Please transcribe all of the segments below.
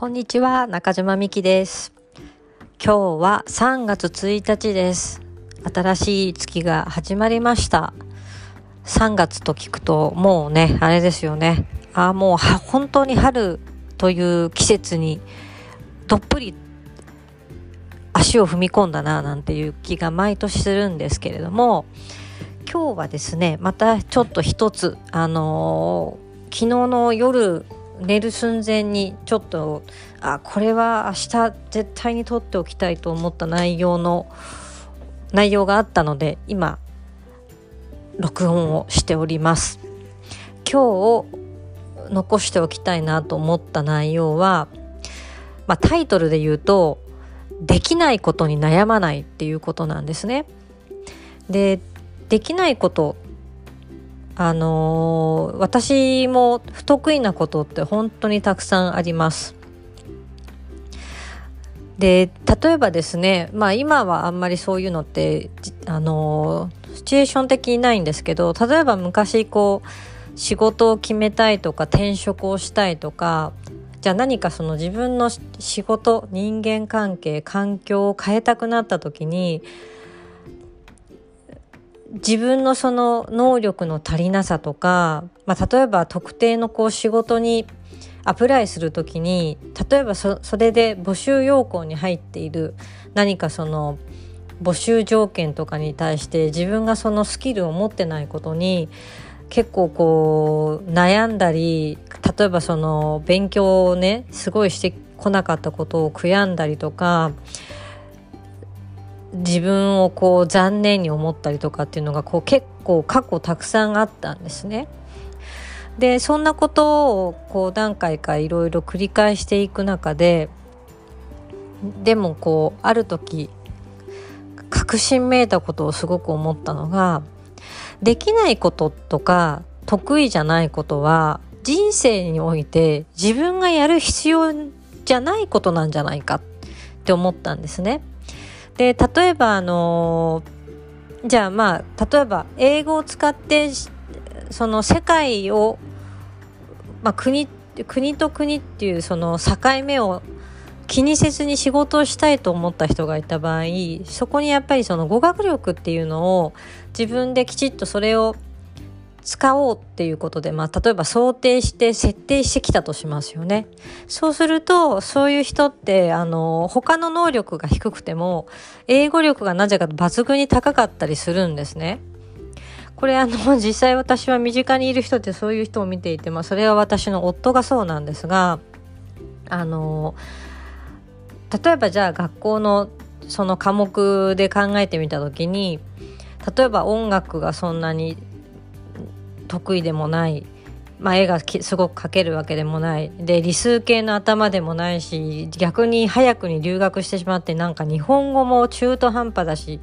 こんにちは中島美希です。今日は3月1日です。新しい月が始まりました。3月と聞くともうねあれですよね。ああもう本当に春という季節にどっぷり足を踏み込んだななんていう気が毎年するんですけれども今日はですねまたちょっと一つあのー、昨日の夜寝る寸前にちょっとあこれは明日絶対に撮っておきたいと思った内容の内容があったので今録音をしております。今日残しておきたいなと思った内容は、まあ、タイトルで言うとできないことに悩まないっていうことなんですね。でできないことあのー、私も不得意なことって本当にたくさんあります。で例えばですねまあ今はあんまりそういうのってあのー、シチュエーション的にないんですけど例えば昔こう仕事を決めたいとか転職をしたいとかじゃあ何かその自分の仕事人間関係環境を変えたくなった時に自分のその能力の足りなさとか、まあ、例えば特定のこう仕事にアプライする時に例えばそれで募集要項に入っている何かその募集条件とかに対して自分がそのスキルを持ってないことに結構こう悩んだり例えばその勉強をねすごいしてこなかったことを悔やんだりとか自分をこう残念に思ったりとかっていうのがこう結構過去たくさんあったんですね。でそんなことをこう何回かいろいろ繰り返していく中ででもこうある時確信めいたことをすごく思ったのができないこととか得意じゃないことは人生において自分がやる必要じゃないことなんじゃないかって思ったんですね。で例えばあのじゃあまあ例えば英語を使ってその世界を、まあ国、国と国っていうその境目を気にせずに仕事をしたいと思った人がいた場合そこにやっぱりその語学力っていうのを自分できちっとそれを使おうっていうことで、まあ、例えば想定して設定してきたとしますよね。そうすると、そういう人って、あの、他の能力が低くても、英語力がなぜか抜群に高かったりするんですね。これあの、実際私は身近にいる人ってそういう人を見ていて、まあ、それは私の夫がそうなんですが、あの、例えばじゃあ学校のその科目で考えてみた時に例えば音楽がそんなに得意でもない、まあ、絵がすごく描けるわけでもない。で理数系の頭でもないし逆に早くに留学してしまってなんか日本語も中途半端だし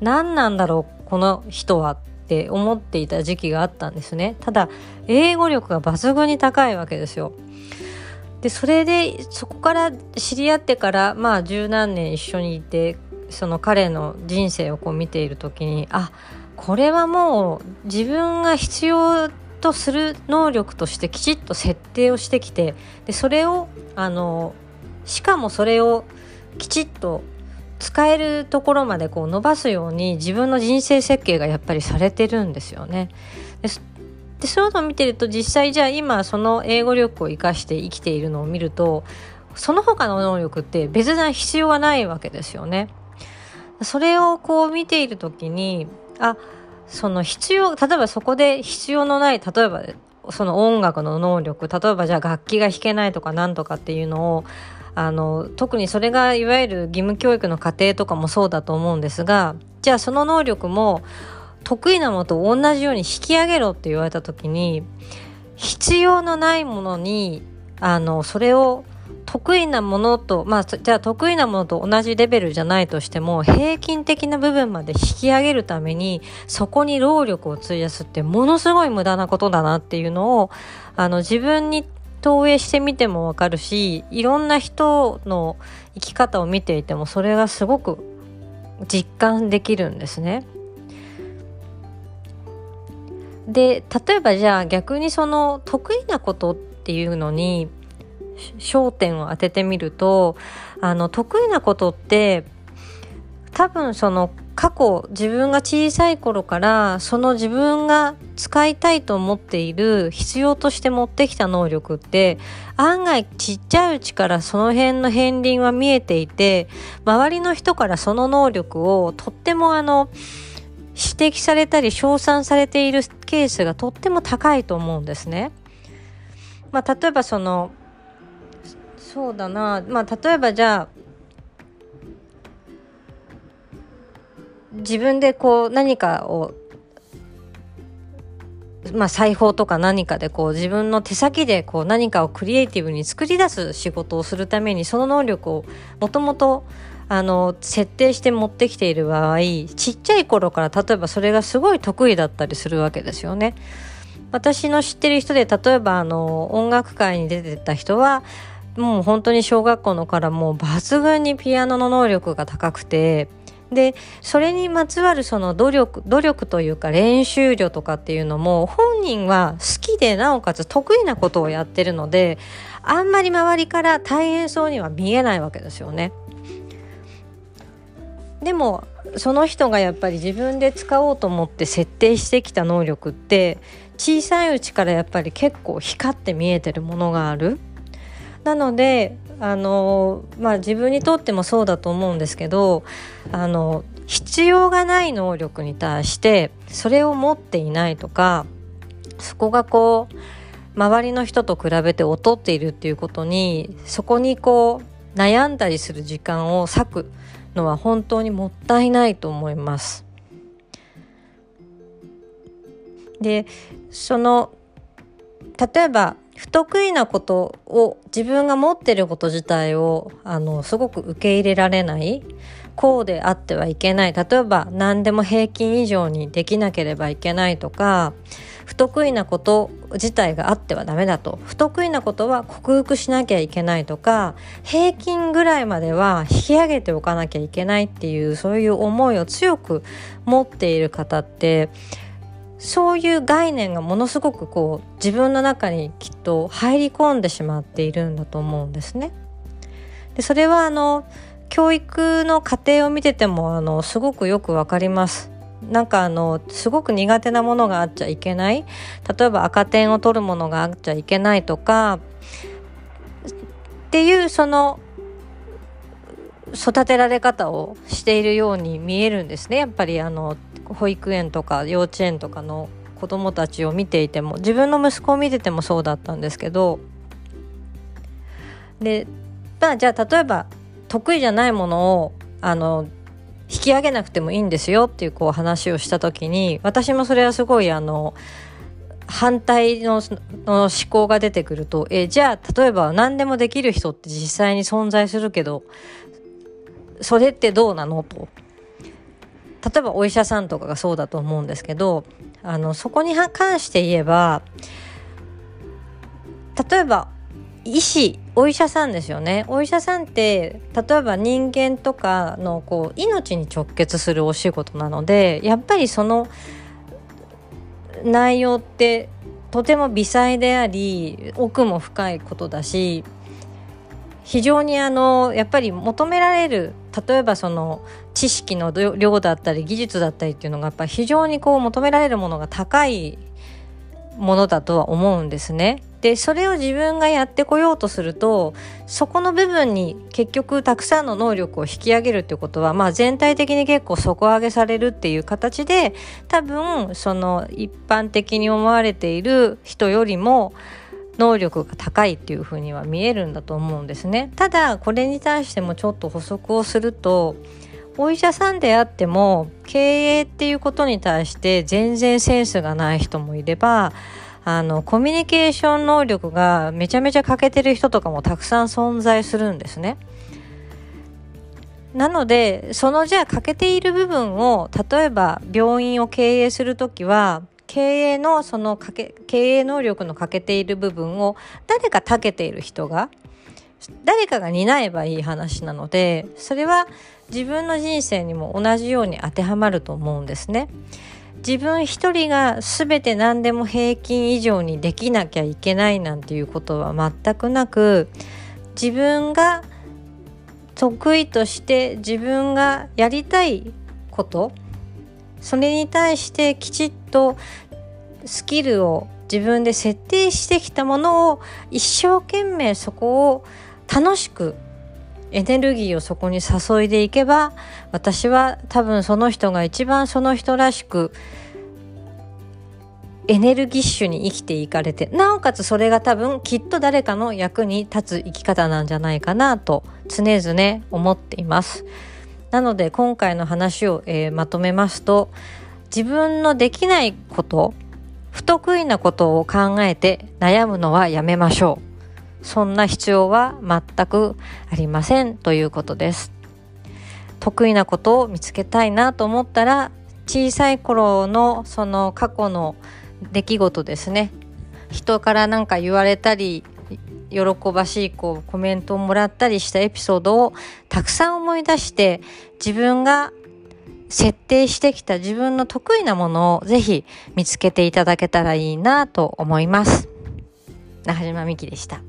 何なんだろうこの人はって思っていた時期があったんですね。ただ英語力が抜群に高いわけですよ。でそれでそこから知り合ってからまあ十何年一緒にいてその彼の人生をこう見ている時にあっこれはもう自分が必要とする能力としてきちっと設定をしてきてでそれをあのしかもそれをきちっと使えるところまでこう伸ばすように自分の人生設計がやっぱりされてるんですよね。でそういうのを見てると実際じゃあ今その英語力を生かして生きているのを見るとその他の能力って別な必要はないわけですよね。それをこう見ている時にあその必要例えばそこで必要のない例えばその音楽の能力例えばじゃあ楽器が弾けないとかなんとかっていうのをあの特にそれがいわゆる義務教育の過程とかもそうだと思うんですがじゃあその能力も得意なものと同じように引き上げろって言われた時に必要のないものにあのそれを得意なものと、まあ、じゃあ得意なものと同じレベルじゃないとしても、平均的な部分まで引き上げるために、そこに労力を費やすってものすごい無駄なことだなっていうのを、あの、自分に投影してみてもわかるし、いろんな人の生き方を見ていても、それがすごく実感できるんですね。で例えばじゃあ逆にその得意なことっていうのに焦点を当ててみるとあの得意なことって多分その過去自分が小さい頃からその自分が使いたいと思っている必要として持ってきた能力って案外ちっちゃいうちからその辺の片鱗は見えていて周りの人からその能力をとってもあの指摘されたり称賛されているケースがとっても高いと思うんですね。まあ、例えばそのそうだなまあ例えばじゃあ自分でこう何かをまあ、裁縫とか何かでこう自分の手先でこう何かをクリエイティブに作り出す仕事をするためにその能力をもともとあの設定して持ってきている場合ちっちゃい頃から例えばそれがすごい得意だったりするわけですよね。私の知ってる人で例えばあの音楽会に出てた人はもう本当に小学校のからもう抜群にピアノの能力が高くてでそれにまつわるその努力努力というか練習量とかっていうのも本人は好きでなおかつ得意なことをやってるのであんまり周りから大変そうには見えないわけですよね。でもその人がやっぱり自分で使おうと思って設定してきた能力って小さいうちからやっぱり結構光って見えてるものがある。なのであのまあ自分にとってもそうだと思うんですけどあの必要がない能力に対してそれを持っていないとかそこがこう周りの人と比べて劣っているっていうことにそこにこう悩んだりする時間を割くのは本当にもったいないと思います。でその例えば不得意なことを自分が持ってること自体をあのすごく受け入れられないこうであってはいけない。例えば何でも平均以上にできなければいけないとか不得意なこと自体があってはダメだと。不得意なことは克服しなきゃいけないとか平均ぐらいまでは引き上げておかなきゃいけないっていうそういう思いを強く持っている方ってそういう概念がものすごくこう自分の中にきっと入り込んでしまっているんだと思うんですね。でそれはあの教育の過程を見ててもあのすごくよくわかります。なんかあのすごく苦手なものがあっちゃいけない例えば赤点を取るものがあっちゃいけないとかっていうその育てられ方をしているように見えるんですねやっぱりあの保育園とか幼稚園とかの子どもたちを見ていても自分の息子を見ててもそうだったんですけどでまあじゃあ例えば得意じゃないものをあの引き上げなくてもいいんですよっていうこう話をした時に私もそれはすごいあの反対のの思考が出てくるとえじゃあ例えば何でもできる人って実際に存在するけどそれってどうなの？と。例えばお医者さんとかがそうだと思うんですけどあのそこに関して言えば例えば医師お医者さんですよね。お医者さんって例えば人間とかのこう命に直結するお仕事なのでやっぱりその内容ってとても微細であり奥も深いことだし非常にあのやっぱり求められる例えばその知識の量だったり技術だったりっていうのがやっぱり非常にこう求められるものが高いものだとは思うんですね。でそれを自分がやってこようとするとそこの部分に結局たくさんの能力を引き上げるっていうことは、まあ、全体的に結構底上げされるっていう形で多分その一般的に思われている人よりも能力が高いっていうふうには見えるんだと思うんですね。ただこれに対してもちょっと補足をするとお医者さんであっても経営っていうことに対して全然センスがない人もいればあのコミュニケーション能力がめちゃめちゃ欠けてる人とかもたくさん存在するんですね。なのでそのじゃあ欠けている部分を例えば病院を経営する時は経営のそのかけ経営能力の欠けている部分を誰か長けている人が誰かが担えばいい話なのでそれは自分の人生にも同じように当てはまると思うんですね。自分一人が全て何でも平均以上にできなきゃいけないなんていうことは全くなく自分が得意として自分がやりたいことそれに対してきちっとスキルを自分で設定してきたものを一生懸命そこを楽しくエネルギーをそこに注いでいけば私は多分その人が一番その人らしくエネルギッシュに生きていかれてなおかつそれが多分きっと誰かの役に立つ生き方なんじゃないかなと常々思っています。なので今回の話を、えー、まとめますと自分のできないこと不得意なことを考えて悩むのはやめましょう。そんな必要は全くありませんということです。得意なことを見つけたいなと思ったら小さい頃のその過去の出来事ですね人から何か言われたり喜ばしいこうコメントをもらったりしたエピソードをたくさん思い出して自分が設定してきた自分の得意なものをぜひ見つけていただけたらいいなと思います。中島美希でした。